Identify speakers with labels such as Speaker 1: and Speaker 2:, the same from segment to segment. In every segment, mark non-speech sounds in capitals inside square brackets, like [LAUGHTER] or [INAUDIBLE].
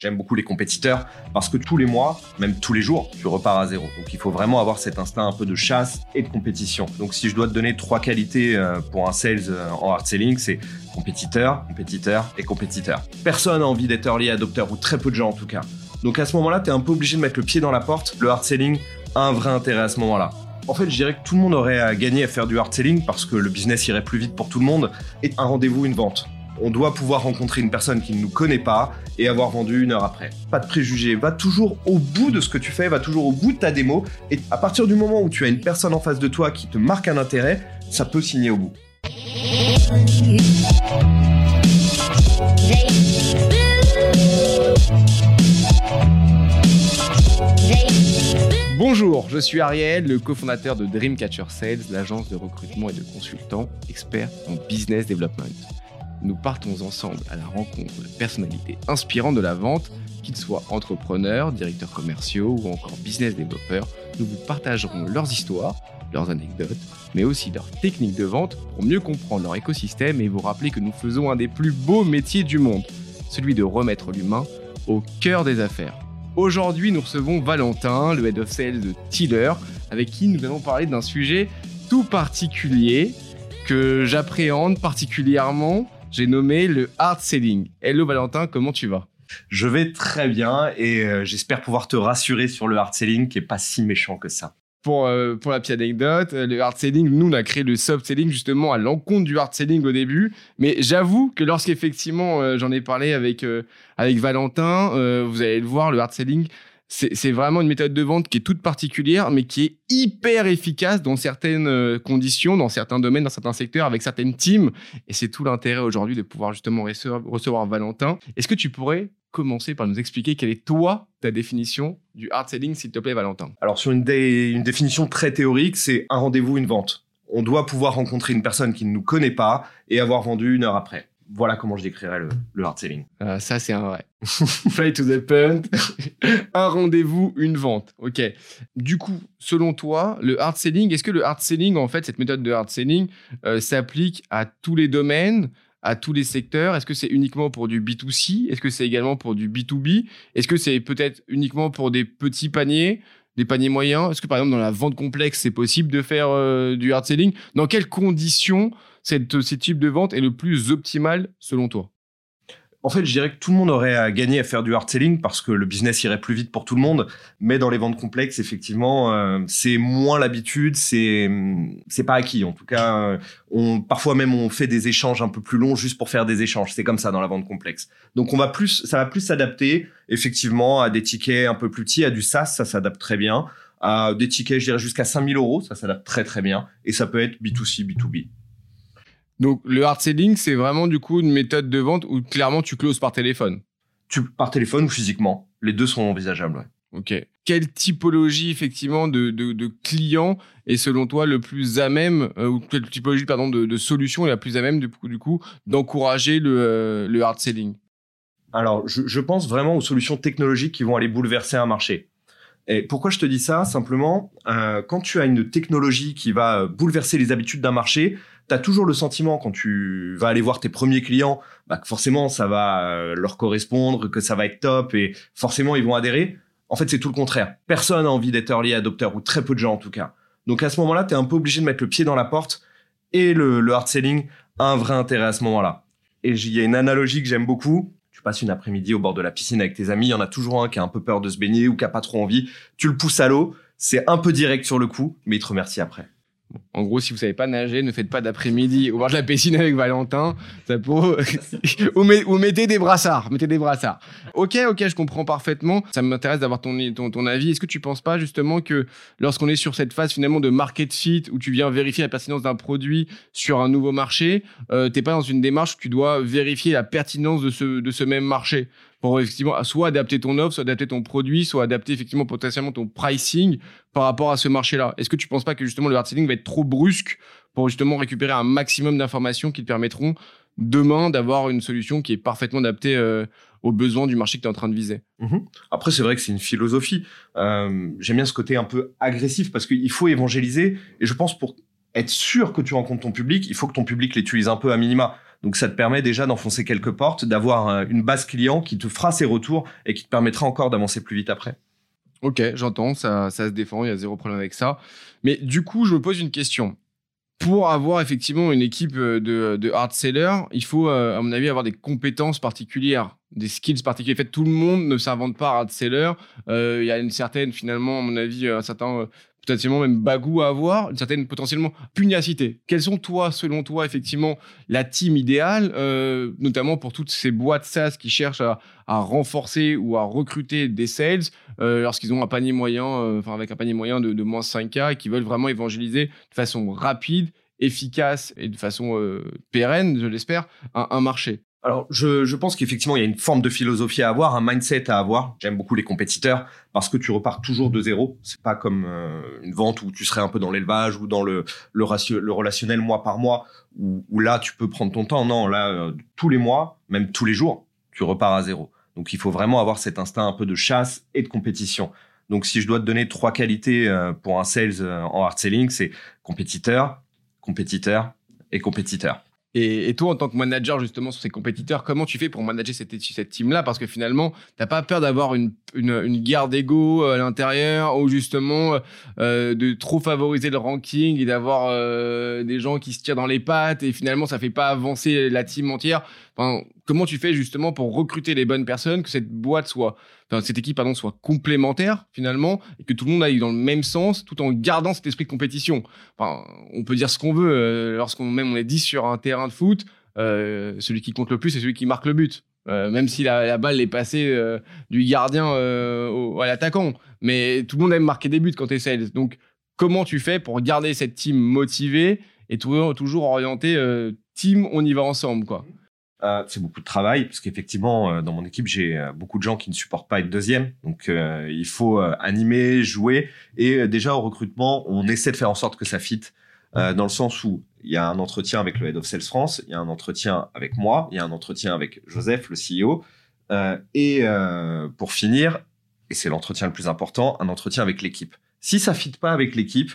Speaker 1: J'aime beaucoup les compétiteurs parce que tous les mois, même tous les jours, tu repars à zéro. Donc il faut vraiment avoir cet instinct un peu de chasse et de compétition. Donc si je dois te donner trois qualités euh, pour un sales euh, en hard selling, c'est compétiteur, compétiteur et compétiteur. Personne n'a envie d'être early adopter ou très peu de gens en tout cas. Donc à ce moment-là, tu es un peu obligé de mettre le pied dans la porte. Le hard selling a un vrai intérêt à ce moment-là. En fait, je dirais que tout le monde aurait à gagner à faire du hard selling parce que le business irait plus vite pour tout le monde et un rendez-vous, une vente on doit pouvoir rencontrer une personne qui ne nous connaît pas et avoir vendu une heure après. Pas de préjugés, va toujours au bout de ce que tu fais, va toujours au bout de ta démo, et à partir du moment où tu as une personne en face de toi qui te marque un intérêt, ça peut signer au bout.
Speaker 2: Bonjour, je suis Ariel, le cofondateur de Dreamcatcher Sales, l'agence de recrutement et de consultants expert en business development nous partons ensemble à la rencontre de personnalités inspirantes de la vente, qu'ils soient entrepreneurs, directeurs commerciaux ou encore business développeurs. Nous vous partagerons leurs histoires, leurs anecdotes, mais aussi leurs techniques de vente pour mieux comprendre leur écosystème et vous rappeler que nous faisons un des plus beaux métiers du monde, celui de remettre l'humain au cœur des affaires. Aujourd'hui, nous recevons Valentin, le head of sales de Tiller, avec qui nous allons parler d'un sujet tout particulier que j'appréhende particulièrement j'ai nommé le hard selling. Hello Valentin, comment tu vas?
Speaker 1: Je vais très bien et euh, j'espère pouvoir te rassurer sur le hard selling qui est pas si méchant que ça.
Speaker 2: Pour, euh, pour la petite anecdote, euh, le hard selling, nous, on a créé le soft selling justement à l'encontre du hard selling au début. Mais j'avoue que lorsqu'effectivement j'en ai parlé avec, avec Valentin, vous allez le voir, le hard selling, c'est vraiment une méthode de vente qui est toute particulière, mais qui est hyper efficace dans certaines euh, conditions, dans certains domaines, dans certains secteurs, avec certaines teams. Et c'est tout l'intérêt aujourd'hui de pouvoir justement recevoir, Valentin. Est-ce que tu pourrais commencer par nous expliquer quelle est toi ta définition du hard selling, s'il te plaît, Valentin?
Speaker 1: Alors sur une, une définition très théorique, c'est un rendez-vous, une vente. On doit pouvoir rencontrer une personne qui ne nous connaît pas et avoir vendu une heure après voilà comment je décrirais le, hard selling.
Speaker 2: Euh, ça, c'est un vrai. [LAUGHS] Fly to the point. [LAUGHS] un rendez-vous, une vente. OK. Du coup, selon toi, le hard selling, est-ce que le hard selling, en fait, cette méthode de hard selling, euh, s'applique à tous les domaines à tous les secteurs? Est-ce que c'est uniquement pour du B2C Est-ce que c'est également pour du B2B Est-ce que c'est peut-être uniquement pour des petits paniers des paniers moyens? Est-ce que par exemple dans la vente complexe, c'est possible de faire euh, du hard selling? Dans quelles conditions cette, ce type de vente est le plus optimal selon toi?
Speaker 1: En fait, je dirais que tout le monde aurait à gagner à faire du hard selling parce que le business irait plus vite pour tout le monde. Mais dans les ventes complexes, effectivement, euh, c'est moins l'habitude, c'est c'est pas acquis. En tout cas, euh, on parfois même on fait des échanges un peu plus longs juste pour faire des échanges. C'est comme ça dans la vente complexe. Donc on va plus, ça va plus s'adapter effectivement à des tickets un peu plus petits, à du SaaS, ça s'adapte très bien. À des tickets, je dirais jusqu'à 5000 euros, ça s'adapte très très bien. Et ça peut être B2C, B2B.
Speaker 2: Donc le hard selling, c'est vraiment du coup une méthode de vente où clairement tu closes par téléphone.
Speaker 1: Tu par téléphone ou physiquement, les deux sont envisageables. Ouais.
Speaker 2: Ok. Quelle typologie effectivement de, de, de, clients est selon toi le plus à même euh, ou quelle typologie pardon de, de solution est la plus à même du coup, du coup d'encourager le, euh, le hard selling?
Speaker 1: Alors je, je pense vraiment aux solutions technologiques qui vont aller bouleverser un marché. Et pourquoi je te dis ça? Simplement, euh, quand tu as une technologie qui va bouleverser les habitudes d'un marché, tu as toujours le sentiment quand tu vas aller voir tes premiers clients, bah, que forcément ça va euh, leur correspondre, que ça va être top et forcément ils vont adhérer. En fait, c'est tout le contraire. Personne n'a envie d'être early adopter ou très peu de gens en tout cas. Donc à ce moment-là, tu es un peu obligé de mettre le pied dans la porte et le, le hard selling a un vrai intérêt à ce moment-là. Et il y a une analogie que j'aime beaucoup. Tu passes une après-midi au bord de la piscine avec tes amis, il y en a toujours un qui a un peu peur de se baigner ou qui a pas trop envie. Tu le pousses à l'eau, c'est un peu direct sur le coup, mais il te remercie après.
Speaker 2: En gros, si vous savez pas nager, ne faites pas d'après-midi au bord de la piscine avec Valentin. Ça peut... [LAUGHS] ou, mettez des brassards. Mettez des brassards. Ok, ok, je comprends parfaitement. Ça m'intéresse d'avoir ton, ton, avis. Est-ce que tu penses pas justement que lorsqu'on est sur cette phase finalement de market fit où tu viens vérifier la pertinence d'un produit sur un nouveau marché, euh, t'es pas dans une démarche où tu dois vérifier la pertinence de ce, de ce même marché? Pour effectivement soit adapter ton offre, soit adapter ton produit, soit adapter effectivement potentiellement ton pricing par rapport à ce marché-là. Est-ce que tu penses pas que justement le hard selling va être trop brusque pour justement récupérer un maximum d'informations qui te permettront demain d'avoir une solution qui est parfaitement adaptée euh, aux besoins du marché que tu es en train de viser?
Speaker 1: Mhm. Après, c'est vrai que c'est une philosophie. Euh, J'aime bien ce côté un peu agressif parce qu'il faut évangéliser. Et je pense pour être sûr que tu rencontres ton public, il faut que ton public l'utilise un peu à minima. Donc ça te permet déjà d'enfoncer quelques portes, d'avoir euh, une base client qui te fera ses retours et qui te permettra encore d'avancer plus vite après.
Speaker 2: Ok, j'entends, ça, ça se défend, il y a zéro problème avec ça. Mais du coup, je me pose une question. Pour avoir effectivement une équipe euh, de, hard sellers, il faut, euh, à mon avis, avoir des compétences particulières, des skills particuliers. En fait, tout le monde ne s'invente pas hard seller. Il y a une certaine, finalement, à mon avis, un certain potentiellement même bagou à avoir, une certaine potentiellement pugnacité. Quelles sont, toi, selon toi, effectivement, la team idéale, euh, notamment pour toutes ces boîtes SaaS qui cherchent à, renforcer ou à recruter des sales euh, lorsqu'ils ont un panier moyen, euh, enfin avec un panier moyen de, moins 5K et qui veulent vraiment évangéliser de façon rapide, efficace et de façon pérenne, je l'espère, un marché?
Speaker 1: Alors, je, je pense qu'effectivement, il y a une forme de philosophie à avoir, un mindset à avoir. J'aime beaucoup les compétiteurs parce que tu repars toujours de zéro. C'est pas comme euh, une vente où tu serais un peu dans l'élevage ou dans le, le, le, relationnel mois par mois, où, où, là, tu peux prendre ton temps. Non, là, euh, tous les mois, même tous les jours, tu repars à zéro. Donc, il faut vraiment avoir cet instinct un peu de chasse et de compétition. Donc, si je dois te donner trois qualités euh, pour un sales en hard selling, c'est compétiteur, compétiteur et compétiteur.
Speaker 2: Et, toi, en tant que manager justement sur ces compétiteurs, comment tu fais pour manager cette, cette team-là? Parce que finalement, t'as pas peur d'avoir une, une, une, guerre d'ego à l'intérieur ou justement euh, de trop favoriser le ranking et d'avoir euh, des gens qui se tirent dans les pattes et finalement ça fait pas avancer la team entière? Comment tu fais justement pour recruter les bonnes personnes, que cette boîte soit, cette équipe pardon, soit complémentaire finalement et que tout le monde aille dans le même sens tout en gardant cet esprit de compétition? On peut dire ce qu'on veut euh, lorsqu'on même on est 10 sur un terrain de foot, euh, celui qui compte le plus c'est celui qui marque le but. Euh, même si la, balle est passée du gardien à l'attaquant. Mais tout le monde aime marquer des buts quand tu es sales. Donc, comment tu fais pour garder cette team motivée et toujours, toujours orienté team, on y va ensemble, quoi?
Speaker 1: Euh, c'est beaucoup de travail parce qu'effectivement euh, dans mon équipe j'ai euh, beaucoup de gens qui ne supportent pas être deuxième. Donc il faut animer jouer. Et déjà au recrutement on essaie de faire en sorte que ça fit dans le sens où il y a un entretien avec le head of sales France il y a un entretien avec moi il y a un entretien avec Joseph le CEO et pour finir et c'est l'entretien le plus important un entretien avec l'équipe. Si ça fit pas avec l'équipe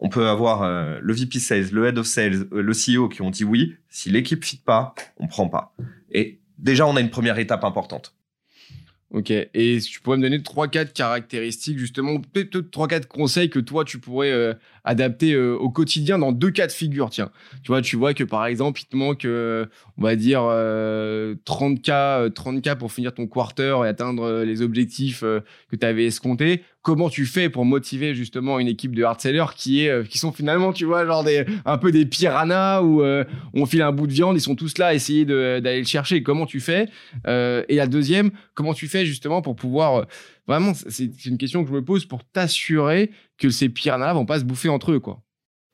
Speaker 1: on peut avoir euh, le VP Sales, le Head of Sales, euh, le CEO qui ont dit oui. Si l'équipe fit pas, on prend pas. Et déjà, on a une première étape importante.
Speaker 2: Ok. Et tu pourrais me donner trois, quatre caractéristiques, justement, peut-être trois, quatre conseils que toi, tu pourrais euh, adapter au quotidien dans deux cas de figure. Tiens, tu vois, tu vois que par exemple, il te manque, on va dire, 30K, 30K pour finir ton quarter et atteindre les objectifs que tu avais escomptés comment tu fais pour motiver justement une équipe de hard sellers qui est euh, qui sont finalement tu vois genre des un peu des piranhas où euh, on file un bout de viande ils sont tous là à essayer d'aller le chercher comment tu fais euh, et la deuxième comment tu fais justement pour pouvoir vraiment c'est une question que je me pose pour t'assurer que ces piranhas vont pas se bouffer entre eux quoi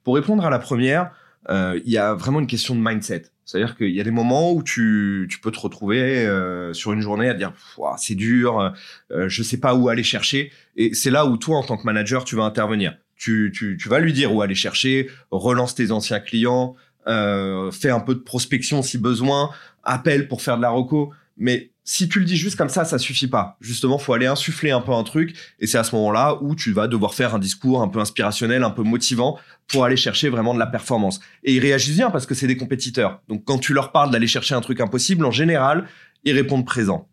Speaker 1: pour répondre à la première il y a vraiment une question de mindset c'est-à-dire qu'il y a des moments où tu, peux te retrouver euh, sur une journée à dire c'est dur, euh, je sais pas où aller chercher. Et c'est là où toi, en tant que manager, tu vas intervenir. Tu, vas lui dire où aller chercher, relance tes anciens clients, euh, fais un peu de prospection si besoin, appelle pour faire de la reco. Mais si tu le dis juste comme ça, ça suffit pas. Justement, faut aller insuffler un peu un truc, et c'est à ce moment-là où tu vas devoir faire un discours un peu inspirationnel, un peu motivant, pour aller chercher vraiment de la performance. Et ils réagissent bien parce que c'est des compétiteurs. Donc quand tu leur parles d'aller chercher un truc impossible, en général, ils répondent présent.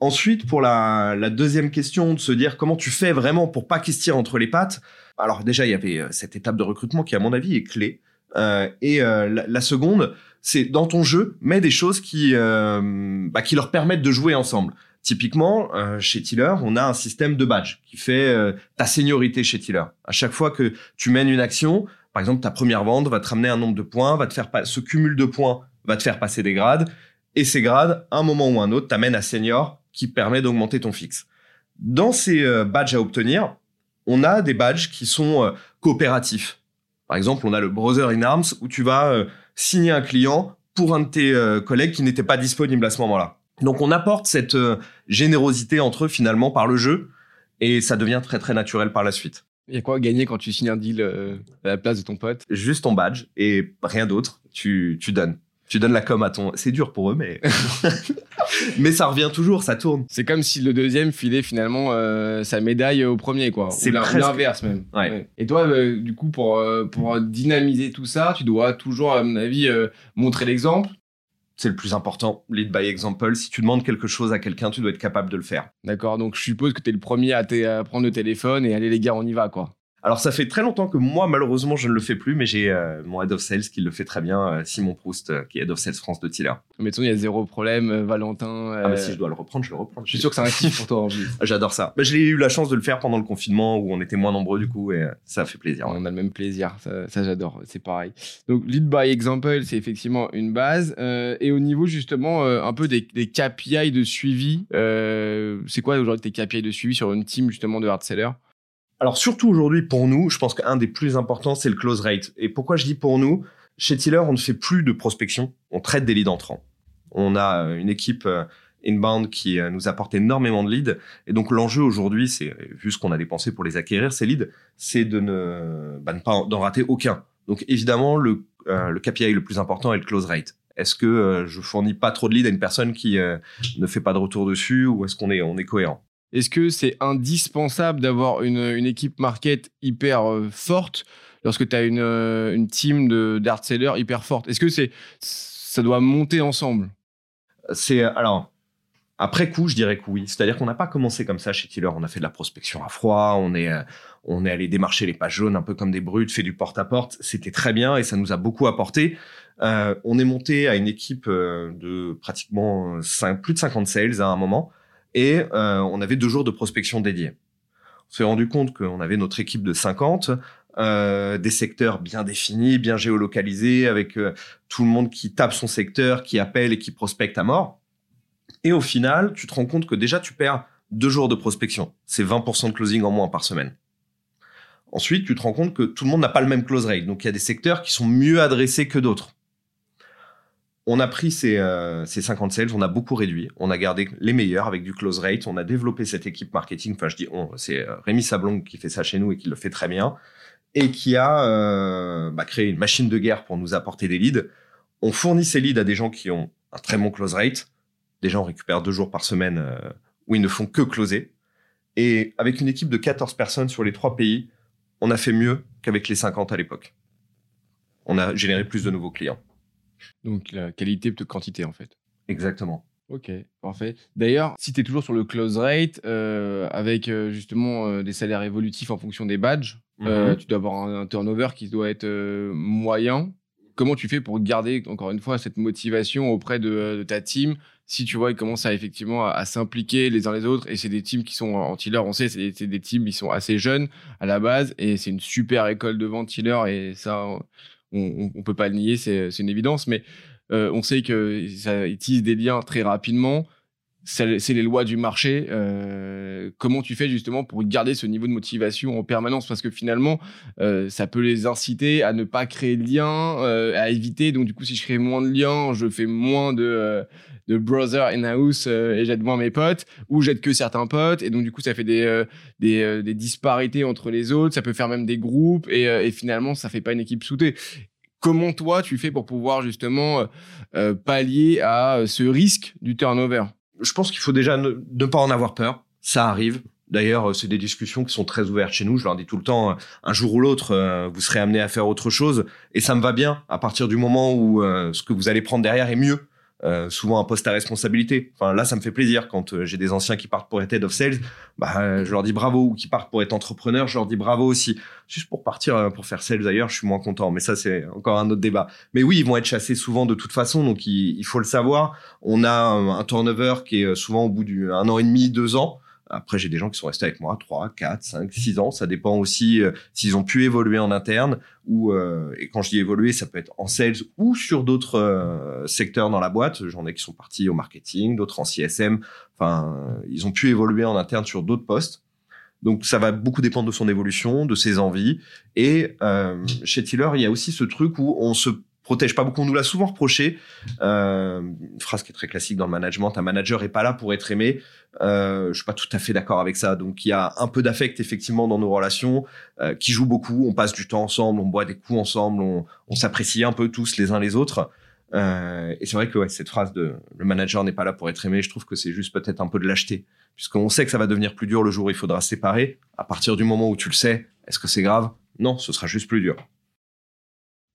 Speaker 1: Ensuite, pour la, deuxième question, de se dire comment tu fais vraiment pour pas qu'ils se tirent entre les pattes. Alors déjà, il y avait euh, cette étape de recrutement qui, à mon avis, est clé. Euh, et euh, la, seconde, c'est dans ton jeu, mets des choses qui, euh, bah, qui leur permettent de jouer ensemble. Typiquement, euh, chez Tiller, on a un système de badge qui fait euh, ta seniorité chez Tiller. À chaque fois que tu mènes une action, par exemple, ta première vente va te ramener un nombre de points, va te faire ce cumul de points va te faire passer des grades, et ces grades, un moment ou un autre, t'amènent à senior qui permet d'augmenter ton fixe. Dans ces badges à obtenir, on a des badges qui sont coopératifs. Par exemple, on a le Brother in Arms où tu vas signer un client pour un de tes euh, collègues qui n'était pas disponible à ce moment-là. Donc on apporte cette euh, générosité entre eux finalement par le jeu et ça devient très très naturel par la suite.
Speaker 2: Il y a quoi à gagner quand tu signes un deal euh, à la place de ton pote?
Speaker 1: Juste ton badge et rien d'autre. Tu, tu donnes tu donnes la com à ton. C'est dur pour eux, mais [LAUGHS] mais ça revient toujours, ça tourne.
Speaker 2: C'est comme si le deuxième filait finalement euh, sa médaille au premier, quoi. C'est l'inverse même.
Speaker 1: Ouais.
Speaker 2: Et toi, euh, du coup, pour euh, pour dynamiser tout ça, tu dois toujours, à mon avis, montrer l'exemple.
Speaker 1: c'est le plus important. Lead by example. Si tu demandes quelque chose à quelqu'un, tu dois être capable de le faire.
Speaker 2: D'accord, donc je suppose que tu es le premier à, à, prendre le téléphone et aller les gars, on y va quoi.
Speaker 1: Alors ça fait très longtemps que moi malheureusement je ne le fais plus, mais j'ai euh, mon head of sales qui le fait très bien, euh, Simon Proust, euh, qui est head of sales France de Tiller.
Speaker 2: Mettons il y a zéro problème, Valentin.
Speaker 1: Ah bah si je dois le reprendre, je le reprends.
Speaker 2: Je suis sûr que c'est un kiff pour toi. En [LAUGHS]
Speaker 1: J'adore ça. Bah, j'ai eu la chance de le faire pendant le confinement où on était moins nombreux du coup et ça fait plaisir.
Speaker 2: On a le même plaisir, ça, j'adore, c'est pareil. Donc lead by example, c'est effectivement une base. et au niveau justement un peu des, des, KPI de suivi, c'est quoi aujourd'hui tes KPI de suivi sur une team justement de hard sellers
Speaker 1: alors surtout aujourd'hui pour nous, je pense qu'un des plus importants c'est le close rate. Et pourquoi je dis pour nous? Chez Tiller, on ne fait plus de prospection, on traite des leads entrants. On a euh, une équipe euh, inbound qui euh, nous apporte énormément de leads. Et donc l'enjeu aujourd'hui, c'est vu ce qu'on a dépensé pour les acquérir ces leads, c'est de ne, bah, ne pas d'en rater aucun. Donc évidemment le, le KPI le plus important est le close rate. Est-ce que je fournis pas trop de leads à une personne qui ne fait pas de retour dessus ou est-ce qu'on est on est cohérent?
Speaker 2: Est-ce que c'est indispensable d'avoir une, équipe market hyper euh, forte lorsque tu as une, euh, une team d'art sellers hyper forte? Est-ce que c'est ça doit monter ensemble?
Speaker 1: C'est alors après coup, je dirais que oui. C'est-à-dire qu'on n'a pas commencé comme ça chez Tiller. On a fait de la prospection à froid. On est euh, on est allé démarcher les pages jaunes un peu comme des brutes, fait du porte à porte. C'était très bien et ça nous a beaucoup apporté. on est monté à une équipe de pratiquement plus de 50 sales à un moment et euh, on avait deux jours de prospection dédiés. On s'est rendu compte qu'on avait notre équipe de 50, euh, des secteurs bien définis, bien géolocalisés, avec euh, tout le monde qui tape son secteur, qui appelle et qui prospecte à mort. Et au final, tu te rends compte que déjà tu perds deux jours de prospection. C'est 20% de closing en moins par semaine. Ensuite, tu te rends compte que tout le monde n'a pas le même close rate. Donc, il y a des secteurs qui sont mieux adressés que d'autres on a pris ces, 50 euh, sales, on a beaucoup réduit, on a gardé les meilleurs avec du close rate, on a développé cette équipe marketing, enfin je dis c'est euh, Rémi Sablon qui fait ça chez nous et qui le fait très bien, et qui a euh, bah, créé une machine de guerre pour nous apporter des leads. On fournit ces leads à des gens qui ont un très bon close rate, des gens récupèrent deux jours par semaine où ils ne font que closer, et avec une équipe de 14 personnes sur les trois pays, on a fait mieux qu'avec les 50 à l'époque. On a généré plus de nouveaux clients.
Speaker 2: Donc la qualité de quantité en fait.
Speaker 1: Exactement.
Speaker 2: Ok, parfait. D'ailleurs, si tu es toujours sur le close rate, euh, avec euh, justement euh, des salaires évolutifs en fonction des badges, mhm. tu dois avoir un, turnover qui doit être moyen. Comment tu fais pour garder, encore une fois, cette motivation auprès de, ta team si tu vois, ils commencent à effectivement à, s'impliquer les uns les autres, et c'est des teams qui sont en tiller, on sait, c'est des, teams qui sont assez jeunes à la base, et c'est une super école de vente tiller, et ça, on, peut pas le nier, c'est une évidence, mais euh, on sait que ça utilise des liens très rapidement. C'est les lois du marché. Euh, comment tu fais justement pour garder ce niveau de motivation en permanence? Parce que finalement, euh, ça peut les inciter à ne pas créer de liens, à éviter. Donc du coup, si je crée moins de liens, je fais moins de, de brother in-house et j'aide moins mes potes, ou j'aide que certains potes. Et donc du coup, ça fait des, des, disparités entre les autres. Ça peut faire même des groupes. Et, finalement, ça fait pas une équipe soudée. Comment toi tu fais pour pouvoir justement euh, euh, pallier à euh, ce risque du turnover?
Speaker 1: Je pense qu'il faut déjà ne, pas en avoir peur. Ça arrive. D'ailleurs, c'est des discussions qui sont très ouvertes chez nous. Je leur dis tout le temps, un jour ou l'autre, vous serez amené à faire autre chose, et ça me va bien. À partir du moment où ce que vous allez prendre derrière est mieux, euh, souvent un poste à responsabilité. Enfin là, ça me fait plaisir quand euh, j'ai des anciens qui partent pour être head of sales, bah euh, je leur dis bravo ou qui partent pour être entrepreneur, je leur dis bravo aussi. Juste pour partir pour faire sales ailleurs, je suis moins content, mais ça c'est encore un autre débat. Mais oui, ils vont être chassés souvent de toute façon, donc il, faut le savoir. On a un, turnover qui est souvent au bout d'un an et demi, deux ans. Après, j'ai des gens qui sont restés avec moi 3, 4, 5, 6 ans. Ça dépend aussi euh, s'ils ont pu évoluer en interne ou, euh, et quand je dis évoluer, ça peut être en sales ou sur d'autres euh, secteurs dans la boîte. J'en ai qui sont partis au marketing, d'autres en CSM. Enfin, ils ont pu évoluer en interne sur d'autres postes. Donc, ça va beaucoup dépendre de son évolution, de ses envies. Et chez Tiller, il y a aussi ce truc où on se protège pas beaucoup. On nous l'a souvent reproché. Euh, une phrase qui est très classique dans le management un manager est pas là pour être aimé. Euh, je suis pas tout à fait d'accord avec ça. Donc il y a un peu d'affect effectivement dans nos relations euh, qui joue beaucoup. On passe du temps ensemble, on boit des coups ensemble, on, on s'apprécie un peu tous les uns les autres. Euh, et c'est vrai que ouais, cette phrase de le manager n'est pas là pour être aimé, je trouve que c'est juste peut-être un peu de lâcheté, puisqu'on sait que ça va devenir plus dur le jour où il faudra se séparer. À partir du moment où tu le sais, est-ce que c'est grave? Non, ce sera juste plus dur.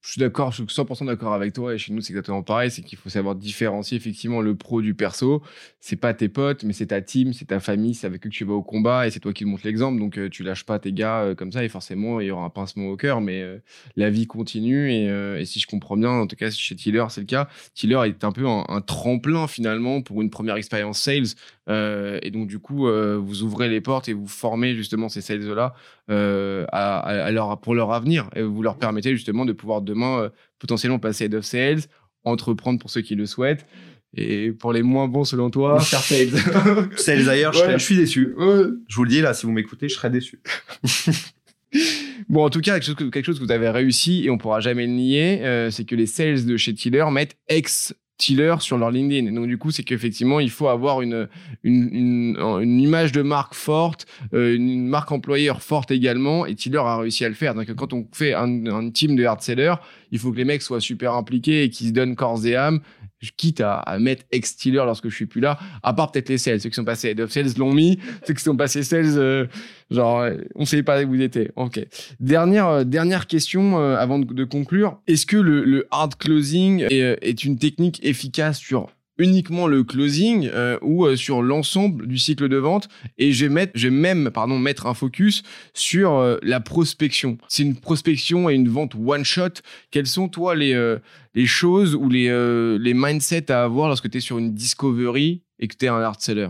Speaker 2: Je suis d'accord, je suis 100% d'accord avec toi. Et chez nous, c'est exactement pareil. C'est qu'il faut savoir différencier effectivement le pro du perso. C'est pas tes potes, mais c'est ta team, c'est ta famille, c'est avec eux que tu vas au combat et c'est toi qui montres l'exemple. Donc, euh, tu lâches pas tes gars euh, comme ça et forcément, il y aura un pincement au cœur. Mais euh, la vie continue. Et, et, si je comprends bien, en tout cas, chez Tiller, c'est le cas. Tiller est un peu un, tremplin finalement pour une première expérience sales. et donc, du coup, vous ouvrez les portes et vous formez justement ces sales-là à, à leur, pour leur avenir. Et vous leur permettez justement de pouvoir demain euh, potentiellement passer head of sales, entreprendre pour ceux qui le souhaitent. Et pour les moins bons, selon toi, faire sales. [LAUGHS]
Speaker 1: sales ailleurs, je, suis déçu. Je vous le dis là, si vous m'écoutez, je serais déçu. [LAUGHS]
Speaker 2: bon, en tout cas, quelque chose, que, quelque chose que vous avez réussi et on pourra jamais le nier, euh, c'est que les sales de chez Tiller mettent ex Tiller sur leur LinkedIn. donc du coup, c'est qu'effectivement, il faut avoir une, une, une, image de marque forte, euh, une marque employeur forte également, et Tiller a réussi à le faire. Donc quand on fait un, un team de hard sellers, il faut que les mecs soient super impliqués et qu'ils se donnent corps et âme quitte à, mettre ex-stealer lorsque je suis plus là, à part peut-être les sales. Ceux qui sont passés head of sales l'ont mis, [LAUGHS] ceux qui sont passés sales, euh, genre, euh, on savait pas où vous étiez. Ok. Dernière, euh, dernière question avant de, conclure. Est-ce que le, hard closing est, une technique efficace sur uniquement le closing euh, ou euh, sur l'ensemble du cycle de vente et je vais mettre même pardon mettre un focus sur euh, la prospection. C'est une prospection et une vente one shot. Quelles sont toi les les choses ou les les mindsets à avoir lorsque tu es sur une discovery et que tu es un hard seller?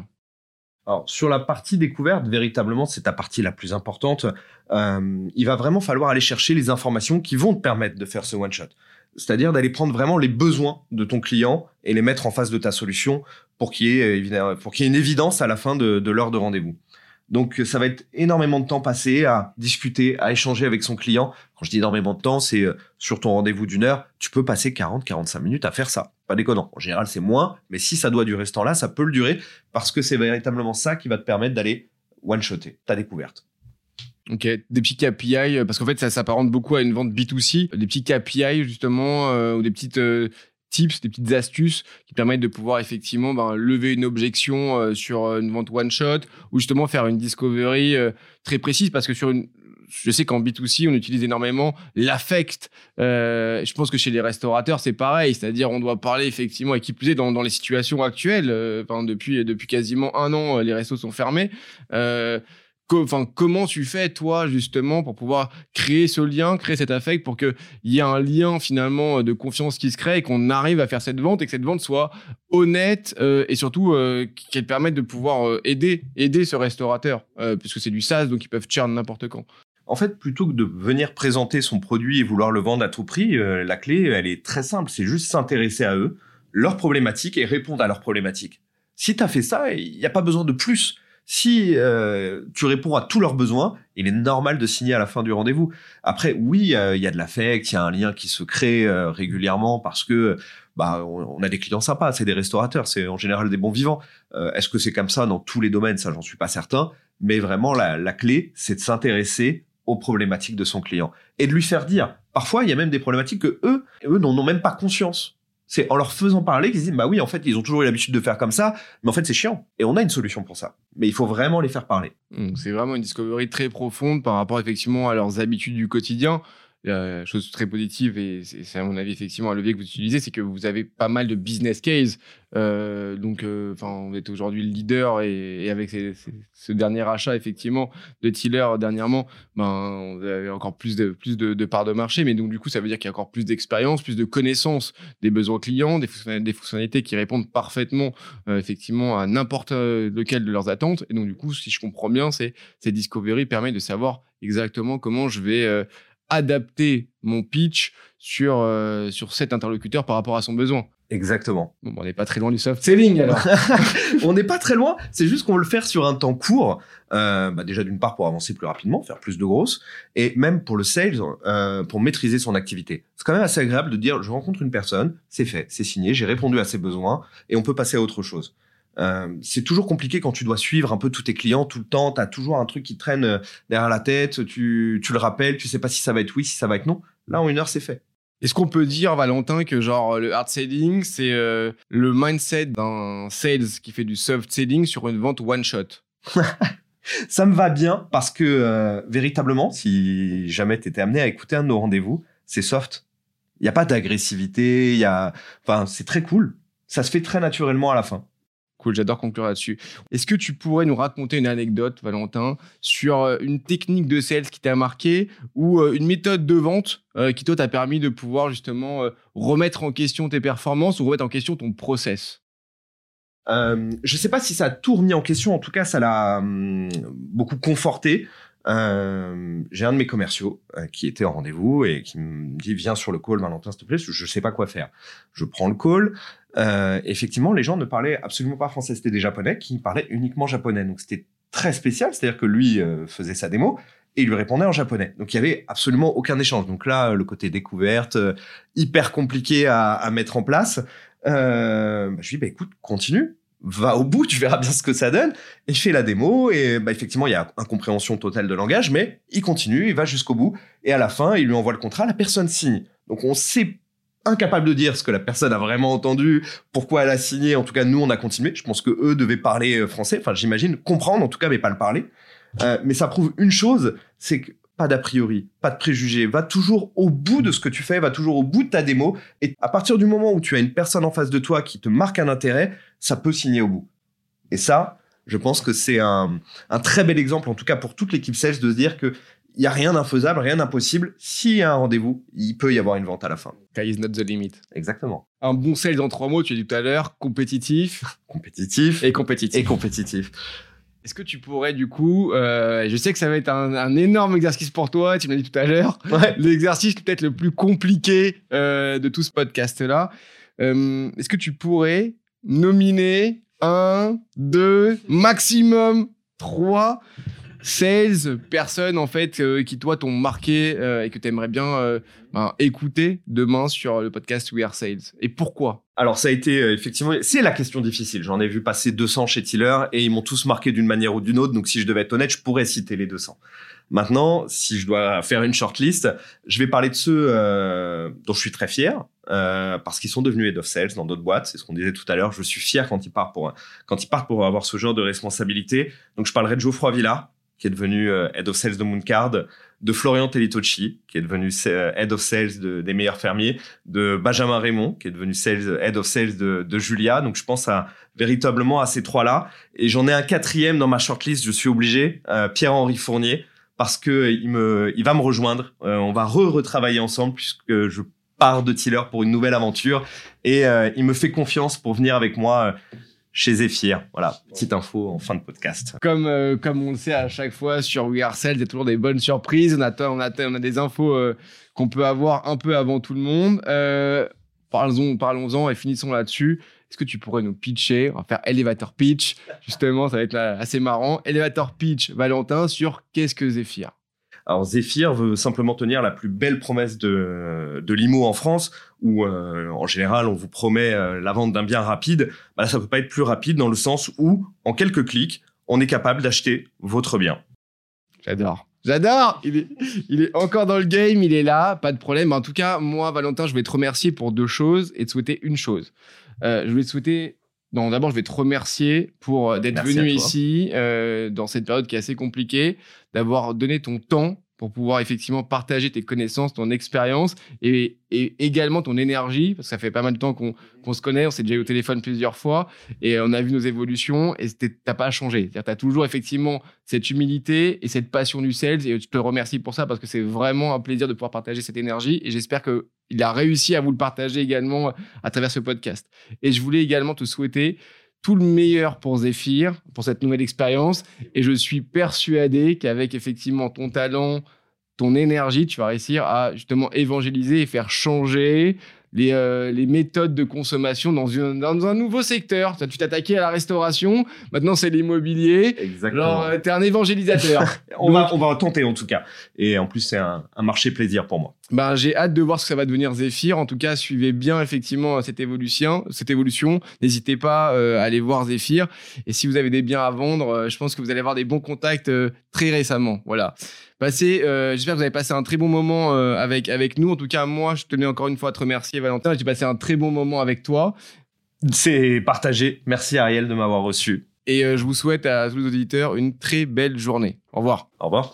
Speaker 1: Alors, sur la partie découverte, véritablement, c'est ta partie la plus importante. il va vraiment falloir aller chercher les informations qui vont te permettre de faire ce one shot c'est-à-dire d'aller prendre vraiment les besoins de ton client et les mettre en face de ta solution pour qu'il y ait, pour qu'il ait une évidence à la fin de, l'heure de rendez-vous. Donc ça va être énormément de temps passé à discuter, à échanger avec son client. Quand je dis énormément de temps, c'est euh, sur ton rendez-vous d'une heure, tu peux passer 40-45 minutes à faire ça. Pas déconnant. En général, c'est moins, mais si ça doit durer ce temps-là, ça peut le durer parce que c'est véritablement ça qui va te permettre d'aller one-shotter ta découverte.
Speaker 2: Ok, des petits KPI, euh, parce qu'en fait, ça s'apparente beaucoup à une vente B2C, des petits KPI justement, euh, ou des petites euh, tips, des petites astuces qui permettent de pouvoir effectivement ben, lever une objection sur une vente one shot, ou justement faire une discovery très précise, parce que sur une, je sais qu'en B2C, on utilise énormément l'affect. Euh, je pense que chez les restaurateurs, c'est pareil. C'est-à-dire, on doit parler effectivement, et qui plus est, dans, les situations actuelles. enfin, depuis, depuis quasiment un an, les restos sont fermés. Euh, enfin, comment tu fais, toi, justement, pour pouvoir créer ce lien, créer cet affect, pour qu'il y ait un lien, finalement, de confiance qui se crée et qu'on arrive à faire cette vente et que cette vente soit honnête euh, et surtout euh, qu'elle permette de pouvoir euh, aider, aider ce restaurateur, puisque c'est du SaaS, donc ils peuvent churn n'importe quand.
Speaker 1: En fait, plutôt que de venir présenter son produit et vouloir le vendre à tout prix, la clé, elle est très simple. C'est juste s'intéresser à eux, leurs problématiques et répondre à leurs problématiques. Si tu as fait ça, il n'y a pas besoin de plus. Si euh, tu réponds à tous leurs besoins, il est normal de signer à la fin du rendez-vous. Après, oui, il y a de l'affect, il y a un lien qui se crée euh, régulièrement parce que bah on, a des clients sympas, c'est des restaurateurs, c'est en général des bons vivants. Euh, est-ce que c'est comme ça dans tous les domaines? Ça, j'en suis pas certain. Mais vraiment, la, la clé, c'est de s'intéresser aux problématiques de son client et de lui faire dire. Parfois, il y a même des problématiques que eux, eux n'en ont même pas conscience. C'est en leur faisant parler qu'ils disent bah oui en fait ils ont toujours eu l'habitude de faire comme ça mais en fait c'est chiant. Et on a une solution pour ça. Mais il faut vraiment les faire parler.
Speaker 2: C'est vraiment une discovery très profonde par rapport effectivement à leurs habitudes du quotidien chose très positive, et c'est à mon avis effectivement un levier que vous utilisez, c'est que vous avez pas mal de business case. Euh, donc, euh, enfin, on est aujourd'hui le leader et, avec ce dernier achat effectivement de Tiller dernièrement, ben, vous avez encore plus de plus de, parts de marché. Mais donc du coup, ça veut dire qu'il y a encore plus d'expérience, plus de connaissances des besoins clients, des, fonctionnalités qui répondent parfaitement euh, effectivement à n'importe lequel de leurs attentes. Et donc du coup, si je comprends bien, c'est ces discovery permet de savoir exactement comment je vais adapter mon pitch sur, euh, sur cet interlocuteur par rapport à son besoin.
Speaker 1: Exactement.
Speaker 2: Bon, on n'est pas très loin du soft selling [LAUGHS] alors. [LAUGHS]
Speaker 1: on n'est pas très loin. C'est juste qu'on veut le faire sur un temps court. Euh, bah déjà d'une part pour avancer plus rapidement, faire plus de grosses, et même pour le sales, euh, pour maîtriser son activité. C'est quand même assez agréable de dire je rencontre une personne, c'est fait, c'est signé, j'ai répondu à ses besoins, et on peut passer à autre chose. Euh, c'est toujours compliqué quand tu dois suivre un peu tous tes clients tout le temps. Tu as toujours un truc qui traîne euh, derrière la tête. Tu, tu le rappelles, tu sais pas si ça va être oui, si ça va être non. Là, en une heure, c'est fait.
Speaker 2: Est-ce qu'on peut dire, Valentin, que genre le hard selling, c'est euh, le mindset d'un sales qui fait du soft selling sur une vente one shot? [LAUGHS]
Speaker 1: Ça me va bien parce que véritablement, si jamais tu étais amené à écouter un de nos rendez-vous, c'est soft. Il n'y a pas d'agressivité, il y a, enfin, c'est très cool. Ça se fait très naturellement à la fin.
Speaker 2: Cool, j'adore conclure là-dessus. Est-ce que tu pourrais nous raconter une anecdote, Valentin, sur euh, une technique de sales qui t'a marqué ou euh, une méthode de vente euh, qui toi t'a permis de pouvoir justement remettre en question tes performances ou remettre en question ton process?
Speaker 1: Je sais pas si ça a tout remis en question. En tout cas, ça l'a hum, beaucoup conforté. J'ai un de mes commerciaux qui était en rendez-vous et qui me dit viens sur le call Valentin s'il te plaît je, sais pas quoi faire je prends le call euh, effectivement les gens ne parlaient absolument pas français. C'était des japonais qui parlaient uniquement japonais. Donc c'était très spécial. C'est à dire que lui euh, faisait sa démo et il lui répondait en japonais. Donc il y avait absolument aucun échange. Donc là le côté découverte euh, hyper compliqué à, à, mettre en place. Euh, bah, je lui dis bah écoute continue. Va au bout, tu verras bien ce que ça donne. Et je fais la démo. Et bah, effectivement, il y a incompréhension totale de langage, mais il continue, il va jusqu'au bout. Et à la fin, il lui envoie le contrat, la personne signe. Donc on sait incapable de dire ce que la personne a vraiment entendu, pourquoi elle a signé. En tout cas, nous, on a continué. Je pense que eux devaient parler euh, français. Enfin, j'imagine comprendre en tout cas, mais pas le parler. Euh, mais ça prouve une chose, c'est que pas d'a priori, pas de préjugés. Va toujours au bout de ce que tu fais, va toujours au bout de ta démo. Et à partir du moment où tu as une personne en face de toi qui te marque un intérêt, ça peut signer au bout. Et ça, je pense que c'est un, très bel exemple, en tout cas pour toute l'équipe sales, de se dire que il n'y a rien d'infaisable, rien d'impossible. S'il y a un rendez-vous, il peut y avoir une vente à la fin.
Speaker 2: Sky is not the limit.
Speaker 1: Exactement.
Speaker 2: Un bon sales en trois mots, tu as dit tout à l'heure, compétitif. [LAUGHS]
Speaker 1: compétitif.
Speaker 2: Et compétitif.
Speaker 1: Et compétitif.
Speaker 2: Est-ce que tu pourrais du coup, euh, je sais que ça va être un, énorme exercice pour toi, tu m'as dit tout à l'heure, l'exercice peut-être le plus compliqué euh, de tout ce podcast-là. Euh, est-ce que tu pourrais nominer un, deux, maximum trois sales personnes en fait qui toi t'ont marqué et que tu aimerais bien ben, écouter demain sur le podcast We Are Sales Et pourquoi?
Speaker 1: Alors ça a été euh, effectivement, c'est la question difficile. J'en ai vu passer 200 chez Tiller et ils m'ont tous marqué d'une manière ou d'une autre. Donc si je devais être honnête, je pourrais citer les 200. Maintenant, si je dois faire une shortlist, je vais parler de ceux euh, dont je suis très fier. Euh, parce qu'ils sont devenus head of sales dans d'autres boîtes, c'est ce qu'on disait tout à l'heure. Je suis fier quand ils partent pour quand ils partent pour avoir ce genre de responsabilité. Donc je parlerai de Geoffroy Villa, qui est devenu euh, head of sales de Mooncard, de Florian Telitocci, qui est devenu euh, head of sales des meilleurs fermiers, de Benjamin Raymond, qui est devenu sales, head of sales de, Julia. Donc je pense à véritablement à ces trois-là. Et j'en ai un quatrième dans ma shortlist, je suis obligé, euh, Pierre-Henri Fournier, parce que il me, il va me rejoindre. on va re-retravailler ensemble puisque je pars de Tiller pour une nouvelle aventure et il me fait confiance pour venir avec moi chez Zephyr. Voilà, petite info en fin de podcast.
Speaker 2: Comme, euh, comme on le sait à chaque fois sur We Are Sales, il y a toujours des bonnes surprises. On a, on a, on a des infos euh, qu'on peut avoir un peu avant tout le monde. Euh, parlons-en parlons et finissons là-dessus. Est-ce que tu pourrais nous pitcher On va faire elevator pitch. Justement, ça va être assez marrant. Elevator pitch, Valentin, sur qu'est-ce que Zephyr?
Speaker 1: Alors Zephyr veut simplement tenir la plus belle promesse de, de l'IMO en France, où euh, en général on vous promet euh, la vente d'un bien rapide. Bah, ça peut pas être plus rapide dans le sens où en quelques clics on est capable d'acheter votre bien.
Speaker 2: J'adore. J'adore il est, il est encore dans le game, il est là, pas de problème. En tout cas, moi, Valentin, je vais te remercier pour deux choses et te souhaiter une chose. Euh, je voulais te souhaiter non, d'abord, je vais te remercier pour euh, d'être venu ici euh, dans cette période qui est assez compliquée, d'avoir donné ton temps pour pouvoir effectivement partager tes connaissances, ton expérience et, également ton énergie, parce que ça fait pas mal de temps qu'on se connaît, on s'est déjà eu au téléphone plusieurs fois et on a vu nos évolutions et t'as pas changé. Tu as toujours effectivement cette humilité et cette passion du sales et je te remercie pour ça parce que c'est vraiment un plaisir de pouvoir partager cette énergie et j'espère qu'il a réussi à vous le partager également à travers ce podcast. Et je voulais également te souhaiter tout le meilleur pour Zephyr, pour cette nouvelle expérience. Et je suis persuadé qu'avec effectivement ton talent, ton énergie, tu vas réussir à justement évangéliser et faire changer les, euh, les méthodes de consommation dans, une, dans un nouveau secteur. Tu t'attaquais à la restauration, maintenant c'est l'immobilier.
Speaker 1: Exactement.
Speaker 2: Alors, euh, tu es un évangélisateur. [LAUGHS]
Speaker 1: on, va, on va tenter en tout cas. Et en plus, c'est un, un, marché plaisir pour moi.
Speaker 2: Ben, j'ai hâte de voir ce que ça va devenir Zephyr. En tout cas, suivez bien effectivement cette évolution. Cette évolution. N'hésitez pas euh, à aller voir Zephyr. Et si vous avez des biens à vendre, je pense que vous allez avoir des bons contacts très récemment. Voilà. Euh, j'espère que vous avez passé un très bon moment euh, avec, avec nous. En tout cas, moi, je tenais encore une fois à te remercier, Valentin. J'ai passé un très bon moment avec toi.
Speaker 1: C'est partagé. Merci, Ariel, de m'avoir reçu.
Speaker 2: Et euh, je vous souhaite à tous les auditeurs une très belle journée. Au revoir.
Speaker 1: Au revoir.